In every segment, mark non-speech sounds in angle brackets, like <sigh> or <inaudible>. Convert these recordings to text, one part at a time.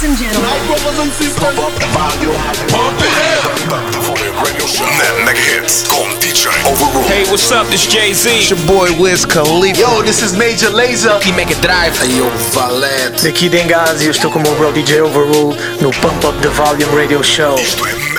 Ladies and gentlemen. brothers and sisters. Pump up the volume. Pump it up. The volume radio show. Mega hits con DJ Overrule. Hey, what's up? This Jay Z. It's your boy Wiz Khalifa. Yo, this is Major Lazer. Aqui Mega Drive. Hey, yo, Valete. Daqui Dengazi, eu estou com o meu bro DJ Overrule no Pump Up the Volume Radio Show. Isto é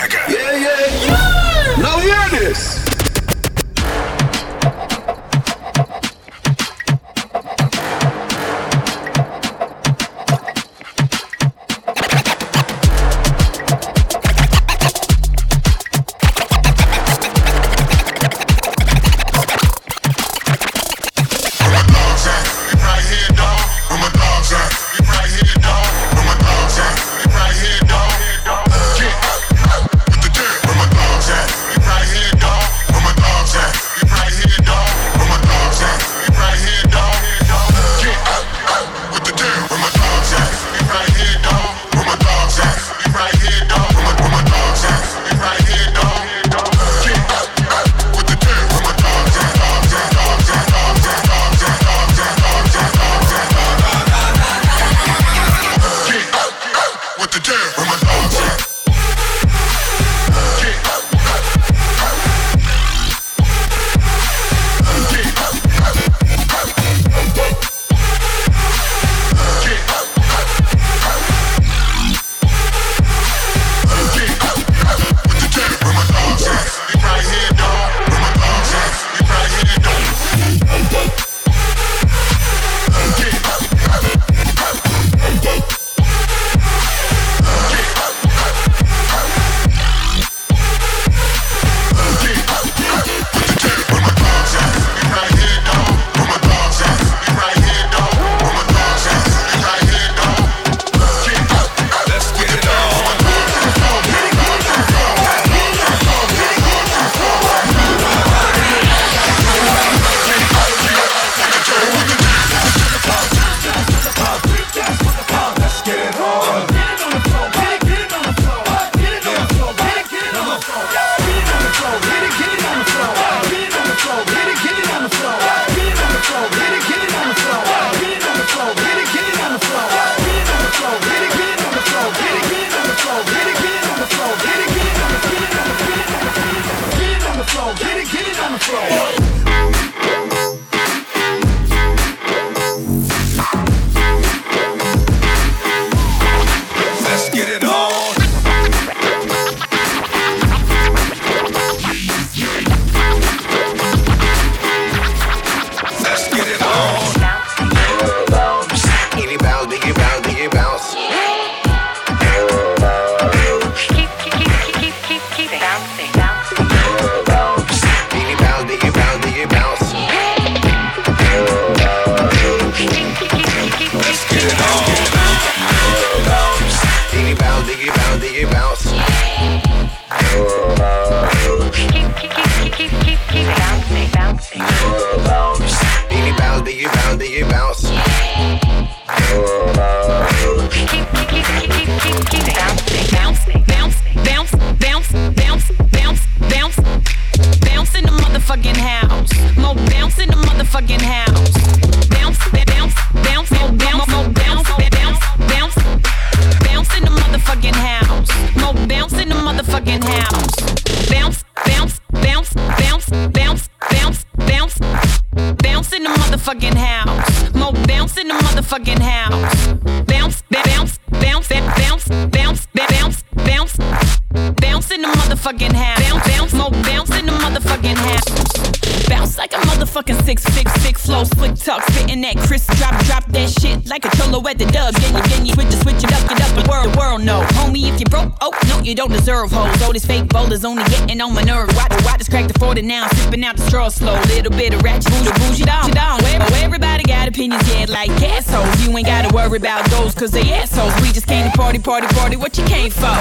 you don't deserve hoes. All this fake boulders only getting on my nerves. Watch, watch this crack the 40 now, sipping out the straw slow. Little bit of ratchet, bougie, bougie down, down. Where everybody got opinions, yeah, like assholes. You ain't gotta worry about those, cause they assholes. We just came to party, party, party. What you came for?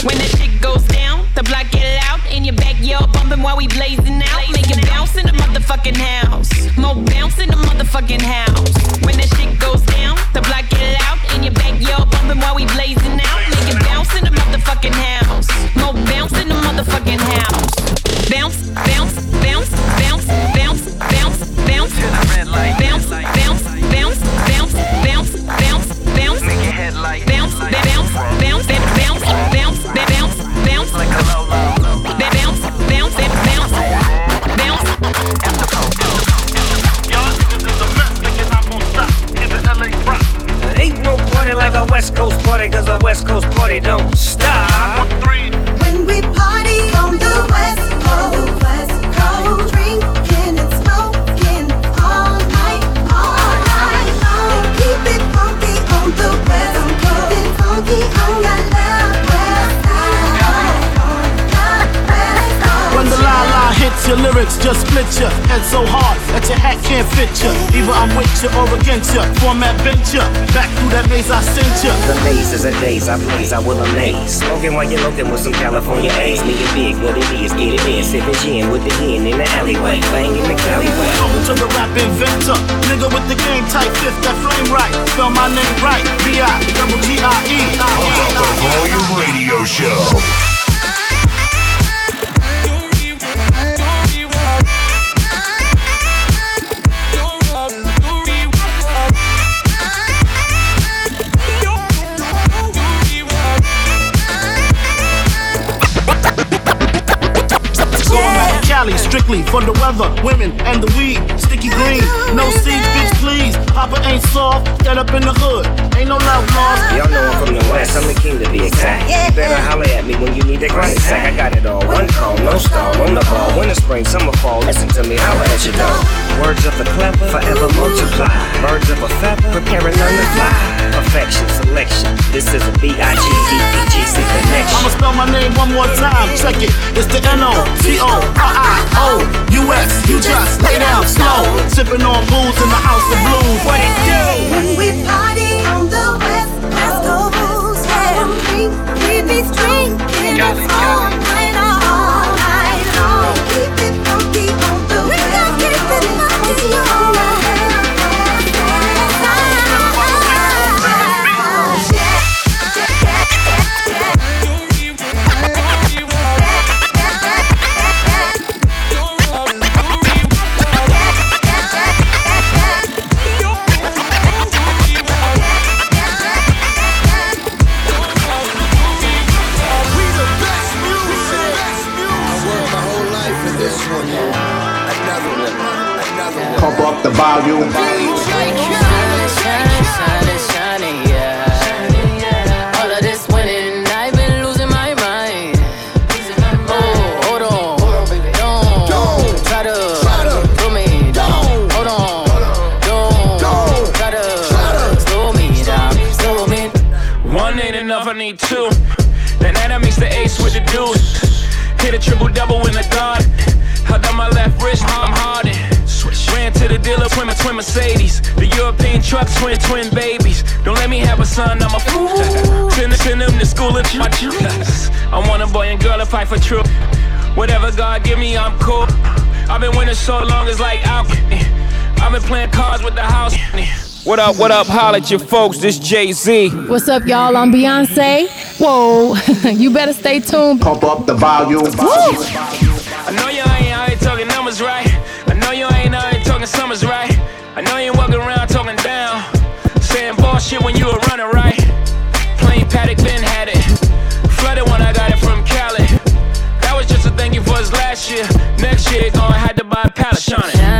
When the shit goes down, the block get loud in your backyard, bumping while we blazing out. Make it bounce in the motherfucking house. Mo bounce in the motherfucking house. When the shit goes down, the block get loud backyard, bumping while we blazing out. Make it bounce in the motherfucking house. Mo bounce in the motherfucking house. Bounce, ya. Format bent ya. Back through that maze I sent ya. The maze is a days I blaze, I will amaze. Smoking while you're looking with some California A's. Me and big, what it is, get it in. Sipping gin with the hen in the alleyway. Bang in the alleyway. Talking to the rap inventor. Nigga with the game type fifth, that flame right. Spell my name right. B-I, double G-I-E. Pump up the volume radio show. Strictly for the weather, women, and the weed. Sticky green, no seeds, bitch, please. Papa ain't soft, get up in the hood. Ain't no love lost. Y'all know I'm from the West, I'm the king to be exact. You better holler at me when you need that grind sack. I got it all. One call, no stall, on the ball. Winter, spring, summer, fall. Listen to me, holler at your dog. Words of the clever, forever multiply. Birds of a feather, preparing on the fly. Perfection, selection. This is a B-I-G-D-E-G-C connection. I'ma spell my name one more time. Check it. It's the N-O-T-O-R-I-O-U-S. You just lay down slow. Sipping on booze in the house of blues. What it do? We we. Keep it funky on the West Coast, keep it funky on Hit a triple double in the garden. Held on my left wrist, I'm hardened. Ran to the dealer, twin, twin Mercedes. The European trucks, twin, twin babies. Don't let me have a son, I'm a fool. Send, send them to school and my I want a boy and girl to fight for truth. Whatever God give me, I'm cool. I've been winning so long, it's like alchemy. I've been playing cards with the house. What up, what up, holla at your folks, this Jay-Z. What's up, y'all? I'm Beyonce. Whoa, <laughs> you better stay tuned. Pump up the volume. I know you ain't out here talking numbers right. I know you ain't out here talking summers right. I know you ain't walking around talking down. Saying bullshit when you were running right. Plain paddock, Ben had it. Flooded when I got it from Cali. That was just a thank you for us last year. Next year, gonna have to buy a pallet Shawnee. Shining,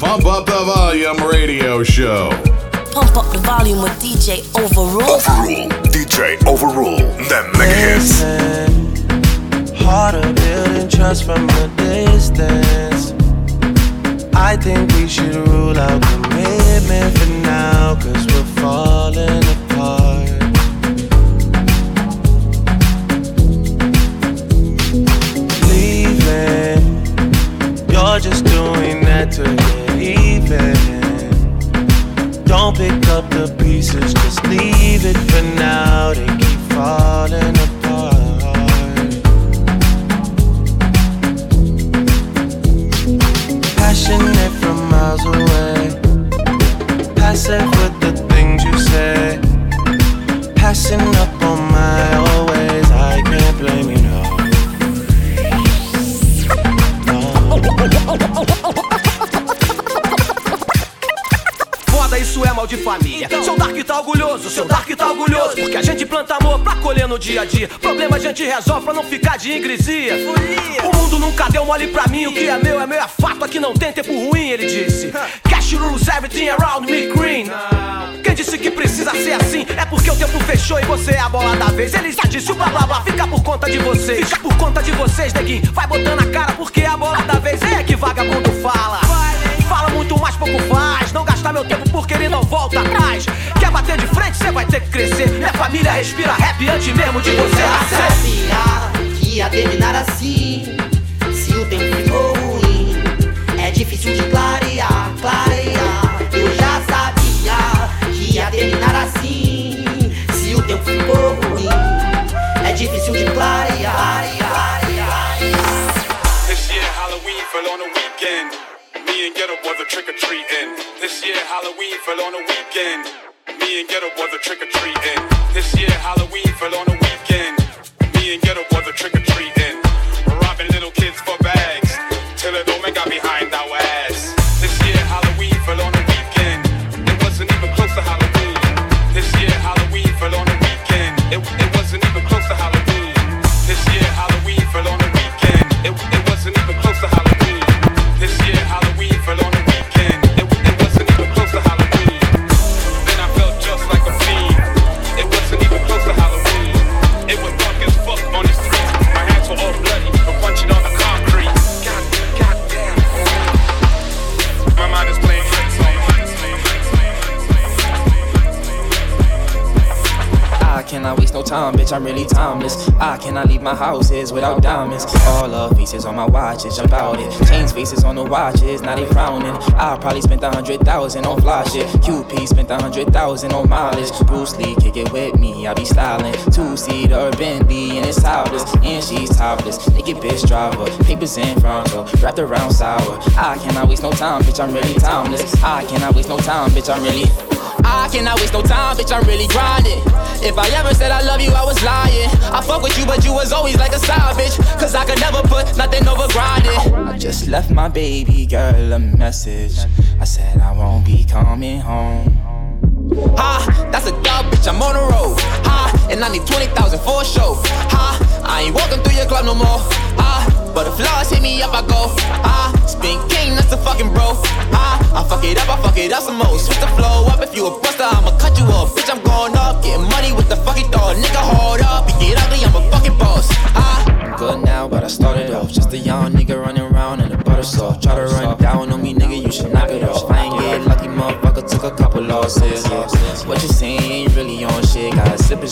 Pump Up the Volume radio show. Pump up the volume with DJ Overrule. Overrule. DJ Overrule. The mega hits. Miles away. Passive with the things you say. Passing up De família. Seu Dark tá orgulhoso, seu Dark tá orgulhoso. Porque a gente planta amor pra colher no dia a dia. Problema a gente resolve pra não ficar de ingresia. O mundo nunca deu mole pra mim. O que é meu é meu, é fato. Aqui não tem tempo ruim, ele disse. Cash rules everything around me green. Quem disse que precisa ser assim? É porque o tempo fechou e você é a bola da vez. Ele já disse o blá blá blá, fica por conta de vocês. Fica por conta de vocês, neguinho. Vai botando a cara porque é a bola da vez. É que vagabundo fala. Fala muito mais, pouco faz. Não gastar meu tempo porque ele não volta atrás. Quer bater de frente, cê vai ter que crescer. Minha família respira rap antes mesmo de você nascer. que ia terminar assim. Se o tempo ficou ruim, é difícil de clarear, clarear. Eu já sabia que ia terminar assim. Se o tempo ficou ruim, é difícil de clarear, clarear. Me and Ghetto was a trick or treating. This year Halloween fell on a weekend. Me and Ghetto was a trick or treating. This year Halloween fell on a weekend. Me and Ghetto was a trick or treating. Robbing little kids for bags. Till it make out behind our ass. This year Halloween fell on a weekend. It wasn't even close to Halloween. This year Halloween fell on a weekend. It, it wasn't even close to Halloween. This year bitch, I'm really timeless. I cannot leave my houses without diamonds. All the faces on my watches, jump out it. Change faces on the watches, now they frowning. I probably spent a hundred thousand on fly shit. QP spent a hundred thousand on mileage. Bruce Lee, kick it with me, I be styling. Two seater Bentley and it's topless, and she's topless. Naked bitch driver, papers in frontal, wrapped around sour. I cannot waste no time, bitch, I'm really timeless. I cannot waste no time, bitch, I'm really. I cannot waste no time, bitch, I'm really grinding. If I ever said I love you, I was lying. I fuck with you, but you was always like a side bitch. Cause I could never put nothing over grinding. I just left my baby girl a message. I said I won't be coming home. Ha, that's a dub, bitch, I'm on the road. Ha, and I need 20,000 for a show. Ha, I ain't walking through your club no more. Ha, but if laws hit me up, I go. Ha, spin king, that's a fucking bro. Ha, I fuck it up, I fuck it up some more. Switch the flow up, if you a buster, I'ma cut you off. Bitch, I'm going up, getting money with the fucking dog. Nigga, hold up, you get ugly, I'm a fucking boss. Ha, I'm good now, but I started off just a young nigga running around in a butter soft. Try to run down on me, nigga, you should knock it off. I ain't get lucky, motherfucker, took a couple losses. What you saying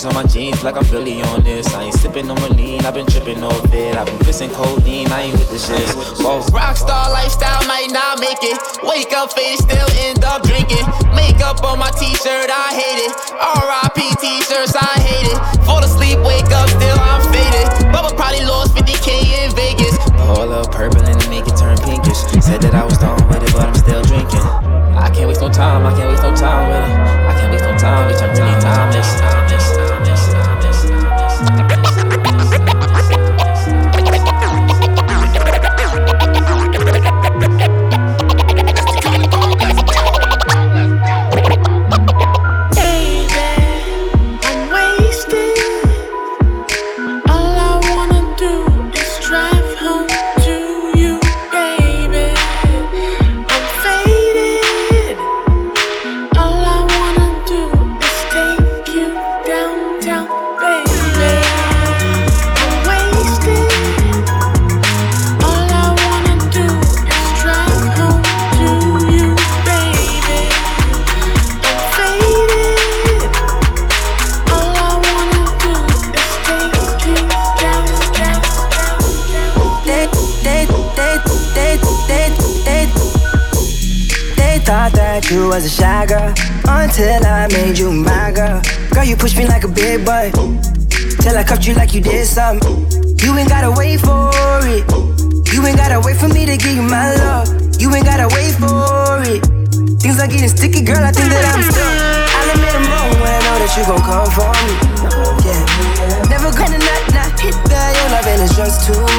On my jeans like I'm really on this. I ain't sipping on my lean, I've been tripping off it. I've been missing codeine, I ain't with the shit. Whoa. Rockstar lifestyle might not make it. Wake up faded, still end up drinking. Makeup on my t-shirt, I hate it. R.I.P. t-shirts, I hate it. Fall asleep, wake up, still I'm faded. Bubba probably lost 50k in Vegas. All up purple and make it turn pinkish. Said that I was done with it, but I'm still drinking. I can't waste no time, I can't waste no time with it. I can't waste no time, bitch, I'm really timeless, was a shy girl until I made you my girl. Girl, you push me like a big boy. Till I cuffed you like you did something. You ain't gotta wait for it. You ain't gotta wait for me to give you my love. You ain't gotta wait for it. Things are getting sticky, girl. I think that I'm stuck. I'll admit I'm wrong when I know that you gon' come for me. Yeah. Never gonna not, not hit that. Your loving is just too me.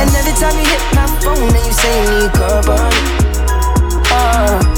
And every time you hit my phone, then you say you need company. Uh,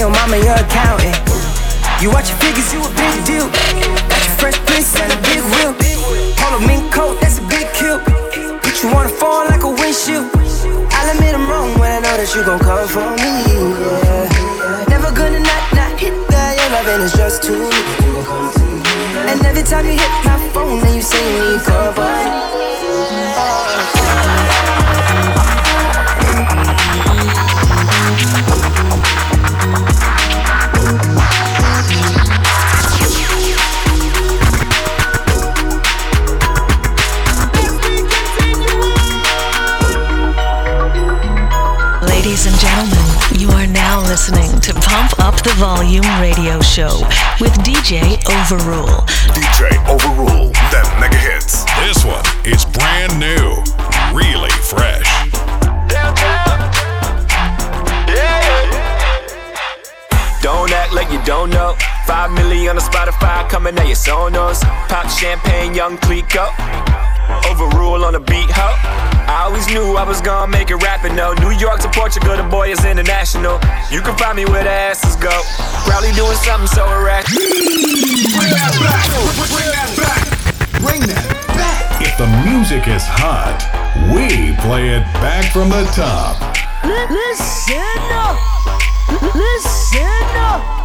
your mama your accountant. You watch your figures, you a big deal. Got your fresh prince and a big wheel. Polo mink coat, that's a big kill. Put you on a fall like a windshield. I'll admit I'm wrong when I know that you gon' come for me. Yeah. Never gonna not not hit that. Your is just too me. And every time you hit my phone, then you say you need company. Ladies and gentlemen, you are now listening to Pump Up the Volume radio show with DJ Overrule. DJ Overrule, them mega hits. This one is brand new, really fresh. Don't act like you don't know. Five million on the Spotify coming at your Sonos. Pop champagne, young Clico. Overrule on the beat, ho. I always knew I was gonna make it rapping, though. New York to Portugal, the boy is international. You can find me where the asses go. Probably doing something so irrational. Bring that back! Bring that back! Bring that back! If the music is hot, we play it back from the top. Listen up. Listen up.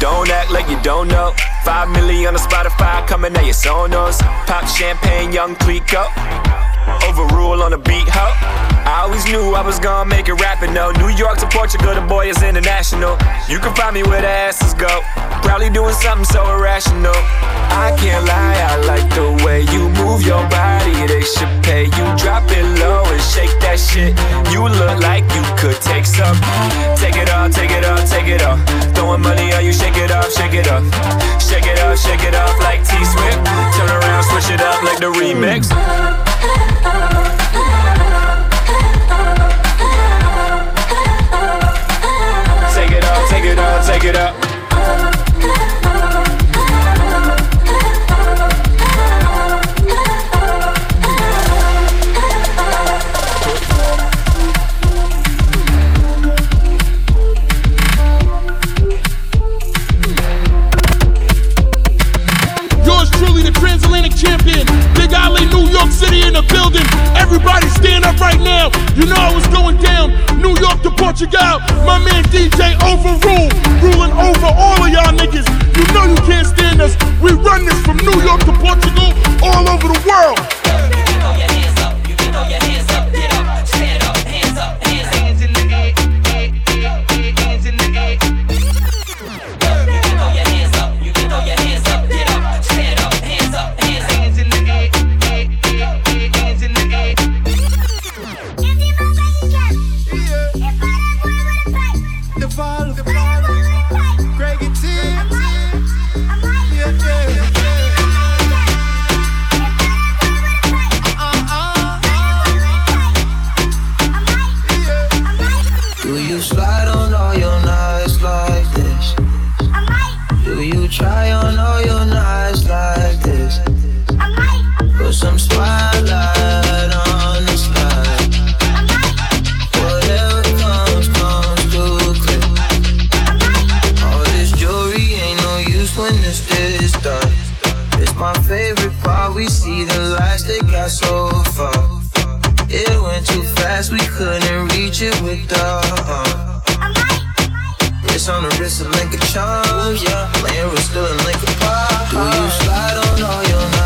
Don't act like you don't know. Five million on Spotify coming at your Sonos. Pop champagne, young Clico. Overrule on the beat, ho. I always knew I was gonna make it rapping, though. New York to Portugal, the boy is international. You can find me where the asses go. Probably doing something so irrational. I can't lie, I like the way you move your body. They should pay you. Drop it low and shake that shit. You look like you could take some. Take it off, take it off, take it off. Throwing money on you, shake it off, shake it off. Shake it off, shake it off like T Swift. Turn around, switch it up like the remix. is done. It's my favorite part. We see the lights that got so far. It went too fast, we couldn't reach it with the arm. It's on the wrist of Link of Charms, yeah. Land with still in Link of Pop. Do you slide on all your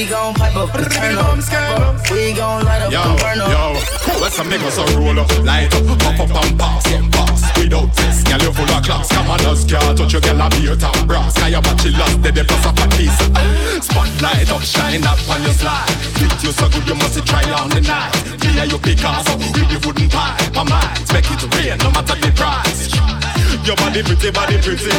We gon' pipe up the turn up. We gon' light up the burn up. Yo, let's make us a roll up, light up, pop up and pass, we pass. Without test, girl, you full of class. Come on, us girl, touch your girl and be your top brass. Cause your battery lost, they pass up a piece. Spotlight up, shine up on your slide. Fit you so good, you must try on the night. Me and you pick us up, we the wooden pipe. my mind. make it rain, no matter the price. Your body pretty, body pretty.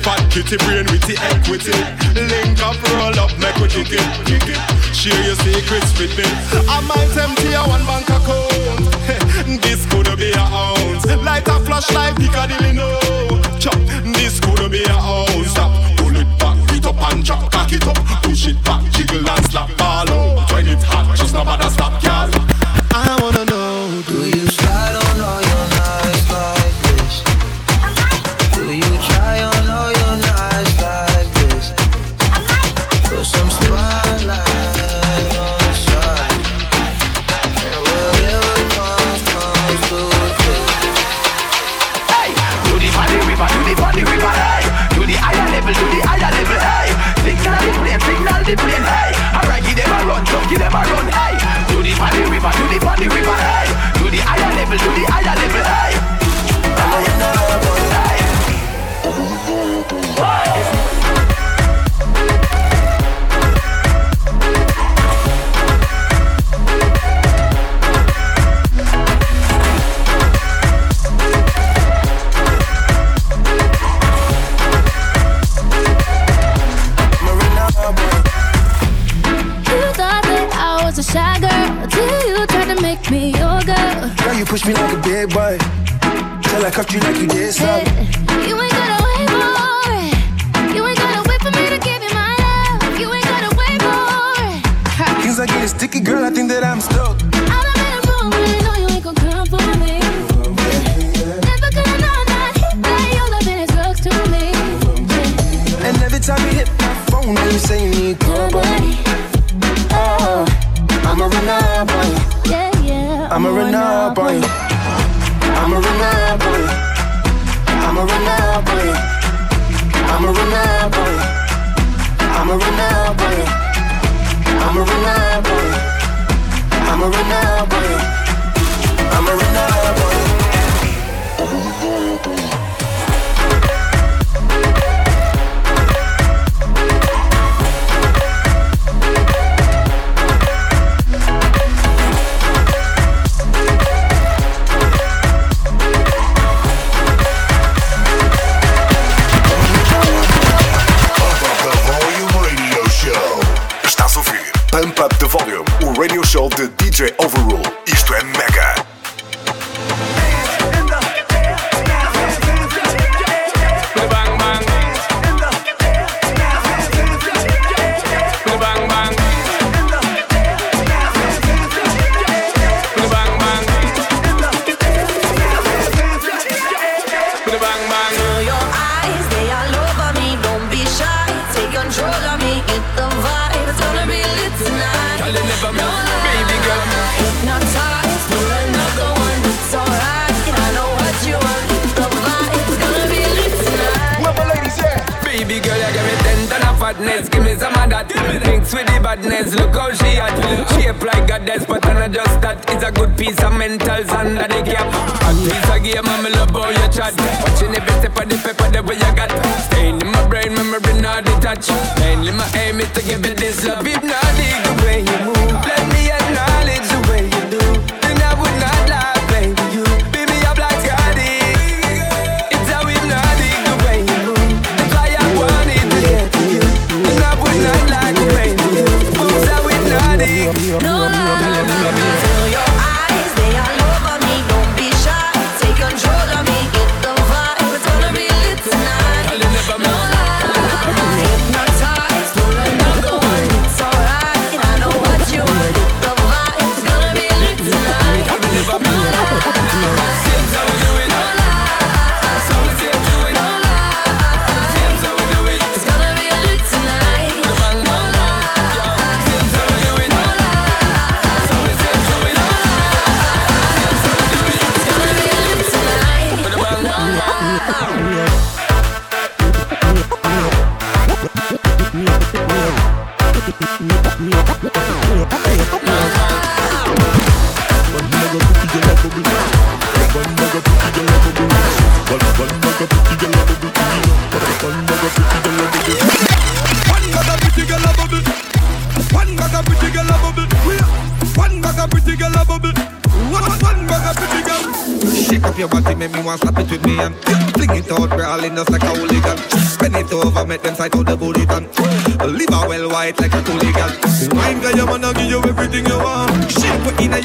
Fat kitty, brain with the equity. Link up, roll up, make we kick it. Share your secrets with me. I might empty a one bank account. <laughs> this could be a ounce. Light a flashlight, Piccadilly no. Chop, this could be a ounce. Stop, pull it back, it up and chop, cock it up, push it back, jiggle I'ma boy. I'ma boy. I'ma boy. I'ma boy. I'ma boy. I'ma run. I'ma touch. Mainly my aim is to give it this love, if not.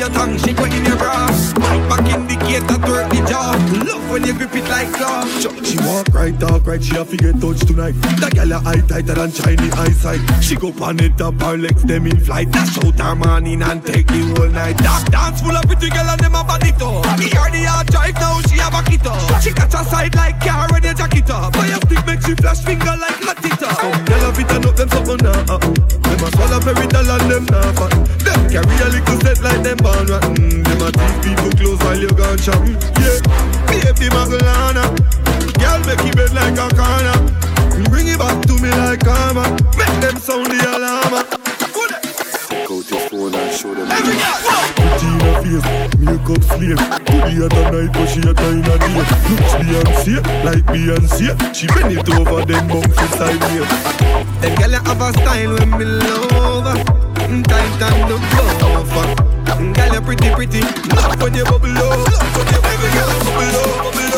Your tongue, shake what in your bra. When you grip it like claw. She walk right, talk right, she a figure touch tonight. That girl a eye tighter than shiny eyesight. She go pan it up, her legs them in flight. Dash out her morning and take the whole night. That dance full of pretty girl and them a up. Me the hard drive now, she have a it. She catch a side like car when you jack it up. Fire stick make she flash finger like hot it up. Some girl a fit and up them something now. Them a swallow very dull and them nah fat. Them carry a little set like them born rotten. Mm, them a teeth people close while you gone shop. Yeah, baby Magulana. Girl make it bed like a corner. Bring it back to me like karma. Make them sound the alarm. Out your phone and show them. Put in her face, makeup slave. Could be at a night, but she a in a day. Looks Beyonce, like Beyonce. She bend it over, then bounce inside here. Them gyal a have a style when me love. Tight and the buffer. Gyal you're pretty pretty. Love when you bubble up. When you bubble up. Bubble bubble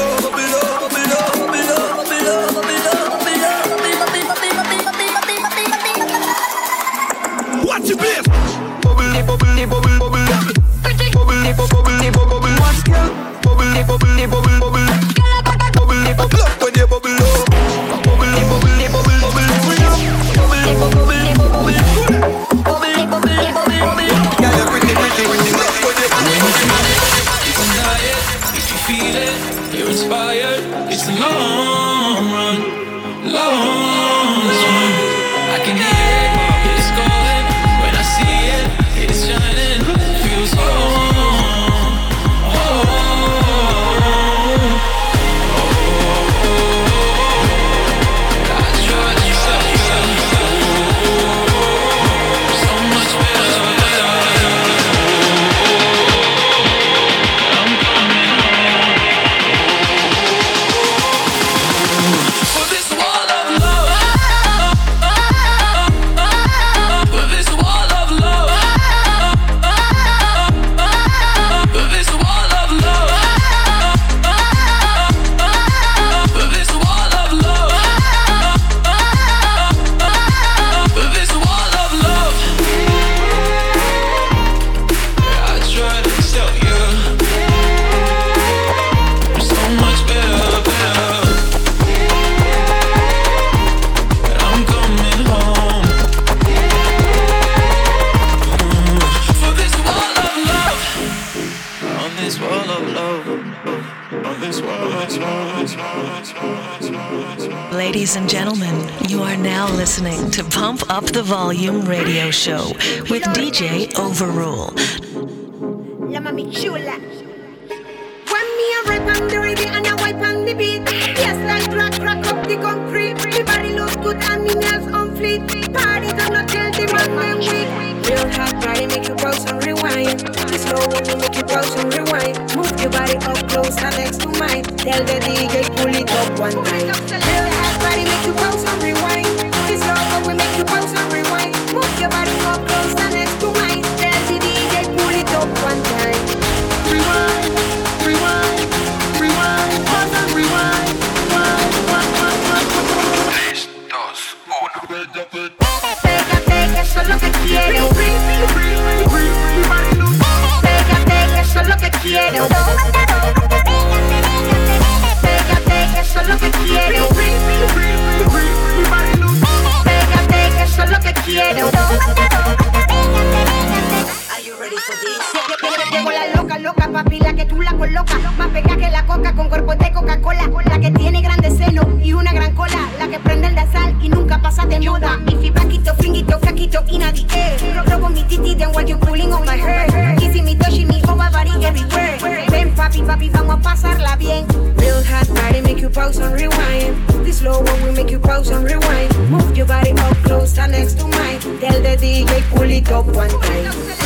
up close and next to mine. Tell the DJ pull it up one time. up one time.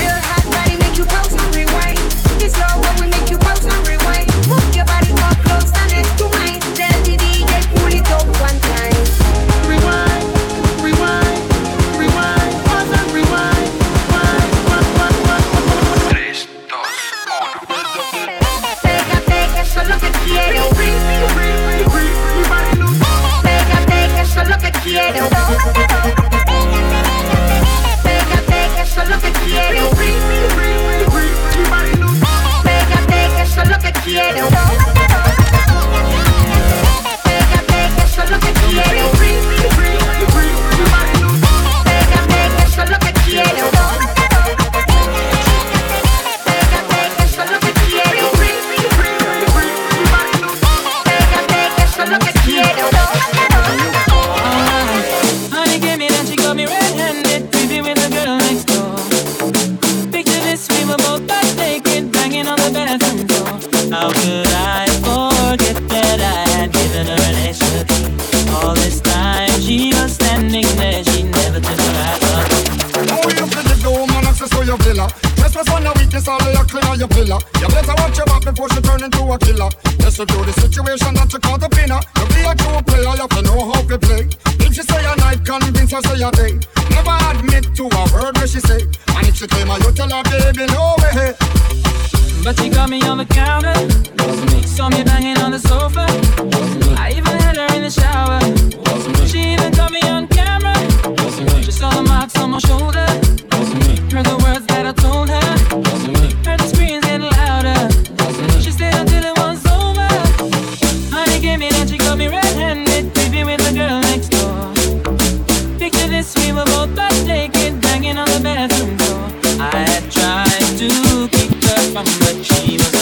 slumber chamber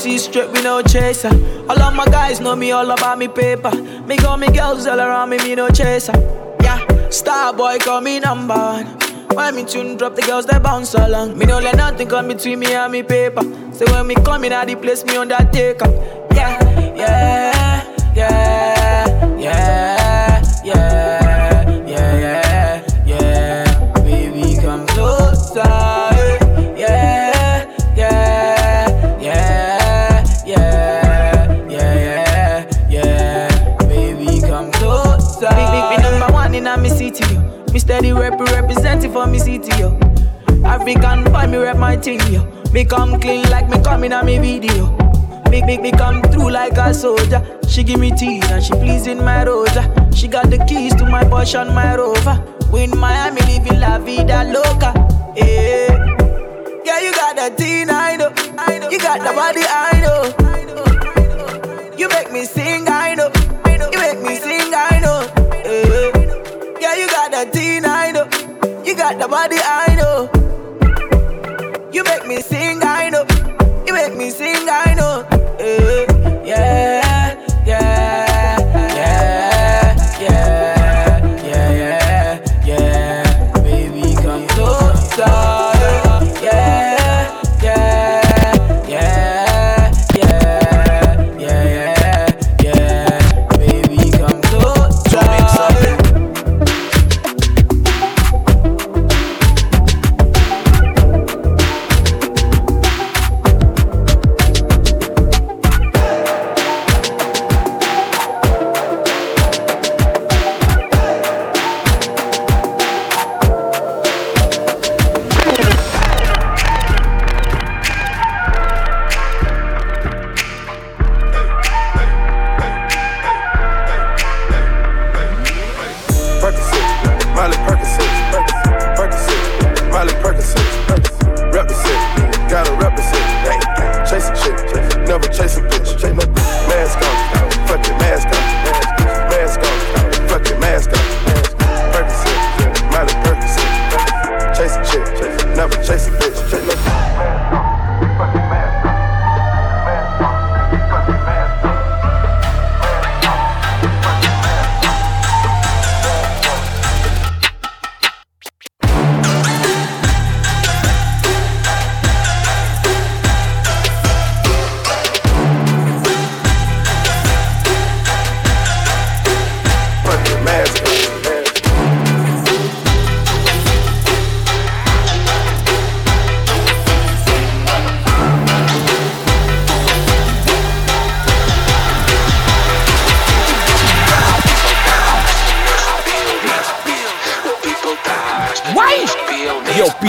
see straight, we no chaser. All of my guys know me all about me paper. Me got me girls all around me, me no chaser. Yeah, star boy call me number one. When me tune drop, the girls they bounce along. Me no let nothing come between me and me paper. So when me come in, I the place me on that take up. Yeah, yeah, yeah. Me steady rep representing for me city, yo. African boy, me rep my team, yo. Me come clean like me coming on me video. Make make me come through like a soldier. She give me tea and she pleasing my rosa. She got the keys to my Porsche and my Rover. We in Miami living la vida loca. Yeah, yeah you got that teen, I know. You got the body, I know. You make me sing. You got the body, I know. You make me sing, I know. You make me sing,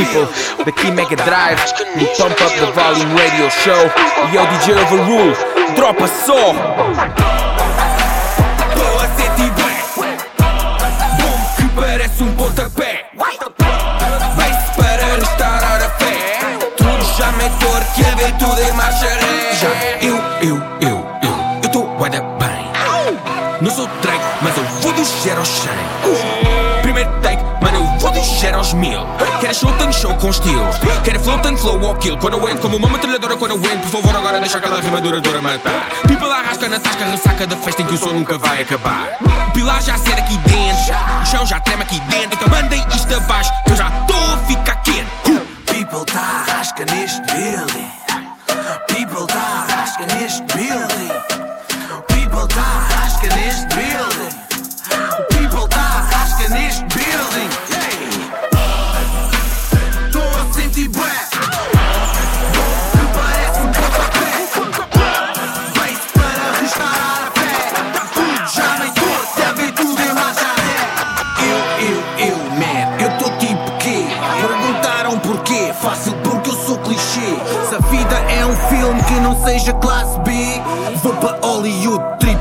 people, the key make it drive. We pump up the volume radio show. Yo, DJ Overrule, drop a song. Estou a sentir bué Bom que parece um pontapé Vai-se para restaurar a fé Tudo já me dor que a ver tudo em marcha ré Já eu, eu, eu, eu Eu tô guarda bem Não sou Drake, mas eu vou descer ao 100 Primeiro take, mano aos mil. Quero show, tenho show com estilo Quero flow, tenho flow ou kill. Quando eu entro como uma metralhadora Quando eu entro, por favor agora deixa aquela rima duradoura matar People arrasca na tasca, ressaca da festa Em que o som nunca vai acabar. Pilar já ser aqui dentro. O chão já treme aqui dentro. Então mandem isto abaixo Que eu já estou a ficar quente. People tá rasca neste building.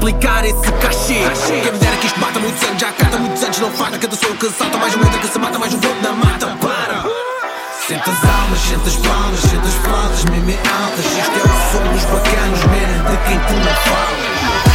Triplicar esse cachê. Quem me dera que isto mata muitos anos, já canta muitos anos, não falta cada som que salta. Mais um entra que se mata, mais um voto na mata. Para! Senta as almas, senta as palmas, senta as flautas, mesmo em altas. Isto é o som dos bacanos, man, de quem tu não falas.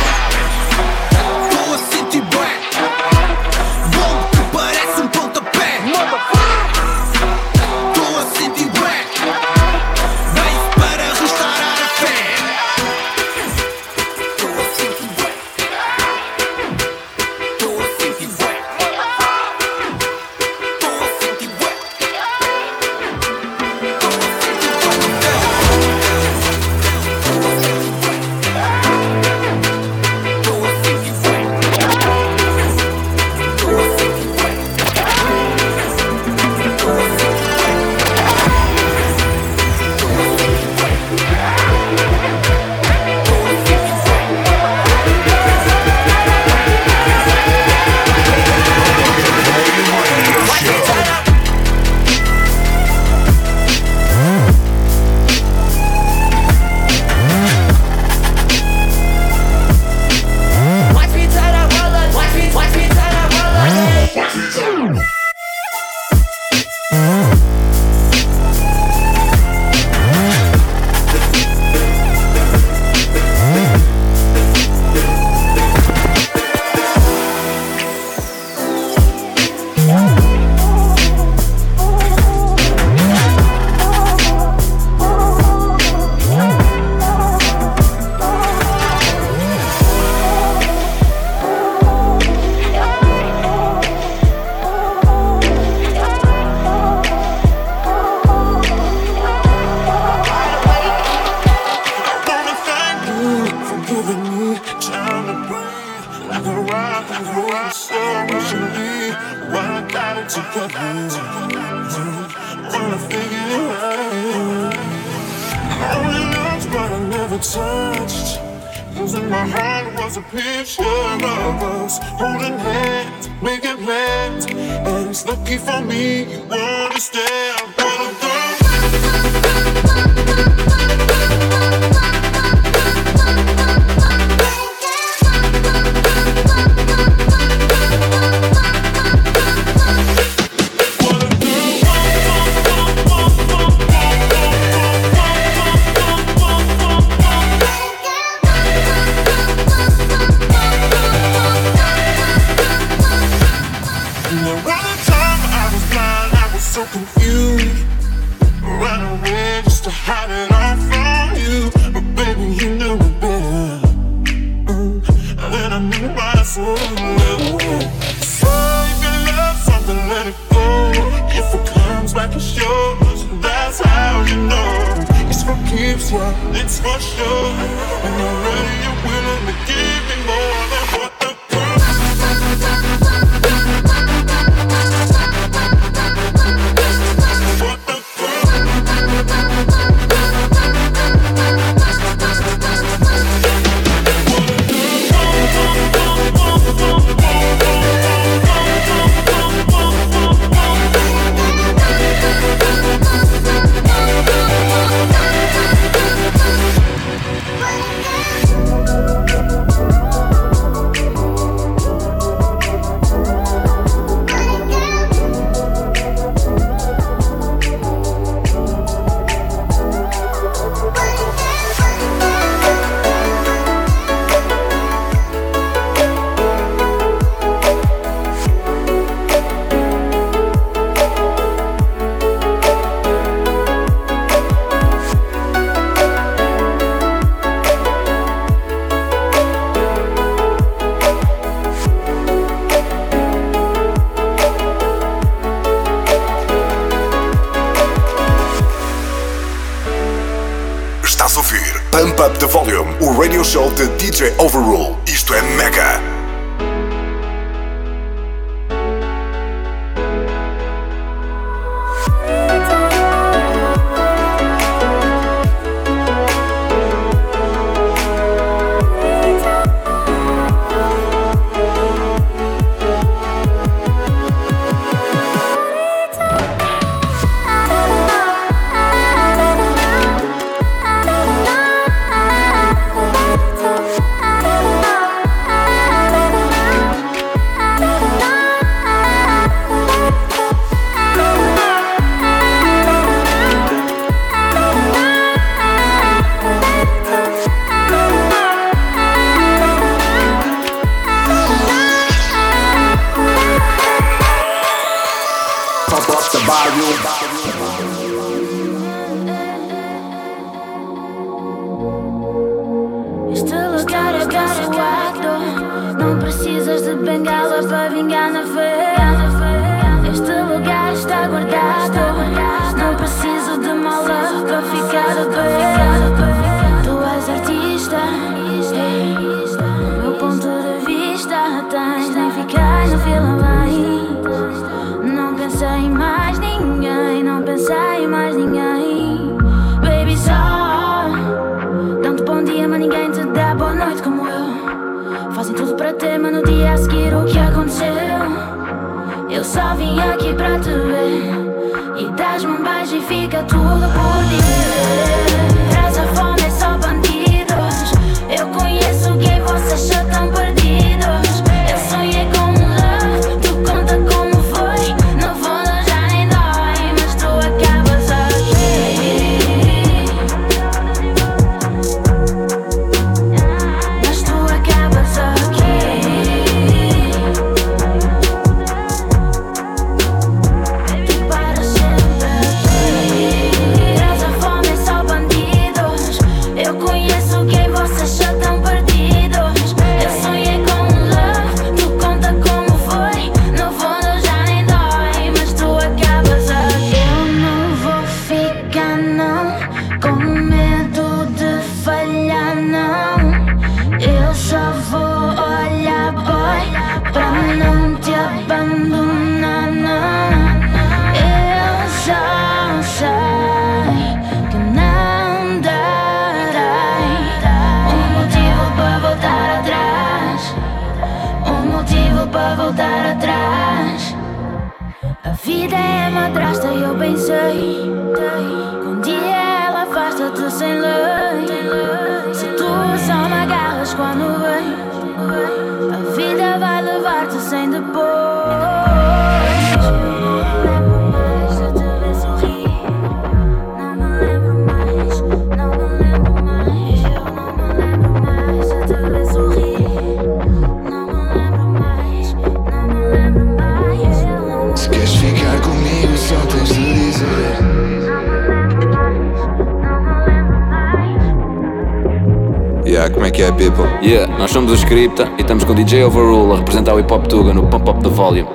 Scripta e estamos com o DJ Overrule a representar o Hip Hop Tuga no Pump Up the Volume.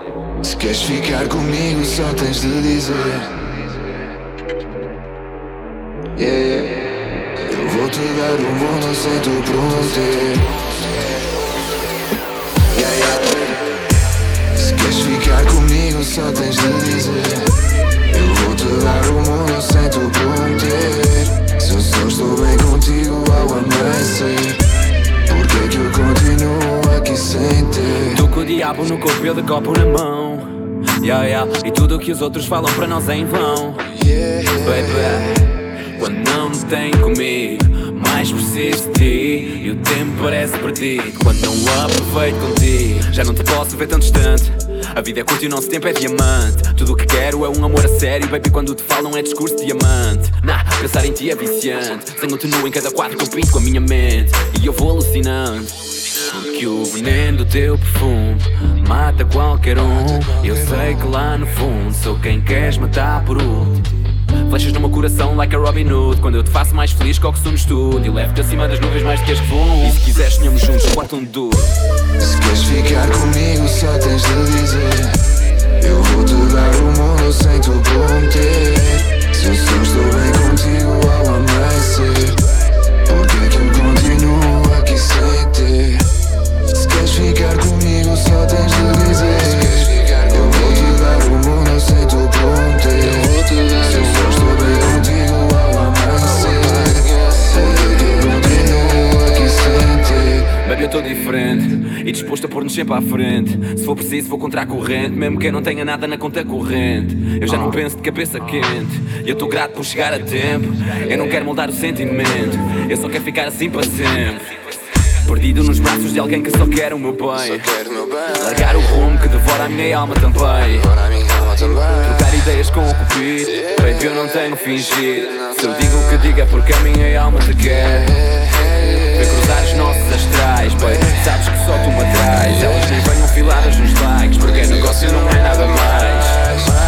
Se queres ficar comigo, só tens de dizer. Yeah, yeah. Eu vou te dar o mundo sem tu prometer. Yeah, yeah. Se queres ficar comigo, só tens de dizer. Eu vou te dar o mundo sem tu prometer. Se eu só estou bem contigo ao amanhecer. Que que eu continuo aqui sem ter? Tu com o diabo no corpo, eu de copo na mão. Yeah, yeah. E tudo o que os outros falam para nós é em vão. Baby, quando não me tem comigo, mais preciso de ti. E o tempo parece perdido quando não aproveito contigo. Já não te posso ver tão distante. A vida é curta e o nosso tempo é diamante. Tudo o que quero é um amor a sério, baby. Quando te falam é discurso diamante. Nah, pensar em ti é viciante. Tenho-te nu em cada quadro que eu pinto com a minha mente. E eu vou alucinando. Porque o veneno do teu perfume mata qualquer um. Eu sei que lá no fundo sou quem queres matar por último. Flechas no meu coração like a Robin Hood Quando eu te faço mais feliz que o que sou no estúdio Levo-te acima das nuvens mais do que as que voam E se quiseres tenhamos juntos um quarto onde duro Se queres ficar comigo, só tens de dizer. Eu vou te dar o mundo sem tu prometer. Se eu só estou bem contigo ao amanhecer. Por que que eu continuo aqui sem ter? Se queres ficar comigo, só tens de estou diferente e disposto a pôr-nos sempre à frente. Se for preciso, vou contra a corrente, mesmo que eu não tenha nada na conta corrente. Eu já não penso de cabeça quente e eu estou grato por chegar a tempo. Eu não quero moldar o sentimento, eu só quero ficar assim para sempre. Perdido nos braços de alguém que só quer o meu bem. Largar o rumo que devora a minha alma também. Trocar ideias com o cupido, baby, eu não tenho fingido. Se eu digo o que digo é porque a minha alma te quer. Cruzar os nossos astrais, baby, sabes que só tu me atrás. Elas nem venham filadas nos likes, porque negócio não é nada mais.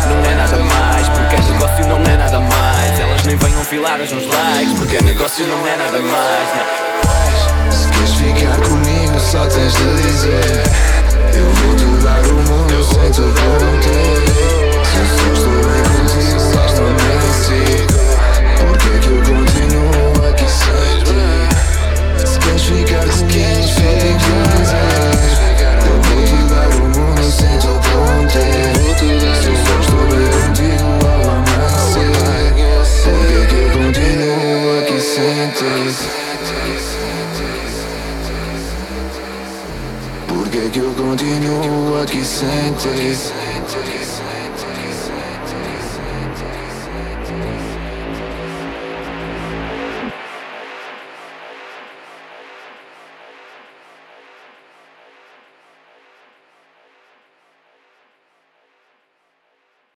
Não é nada mais, porque negócio não é nada mais. Elas nem venham filadas nos likes, porque negócio não é nada mais. Se queres ficar comigo, só tens de dizer. Eu vou te dar o mundo sem te prometer. Se eu só só tens de dizer. Eu vou te dar o mundo sem te prometer. Se eu só estou bem contigo ao. Por que que eu continuo aqui sem ti? Por que que eu continuo aqui sem ti?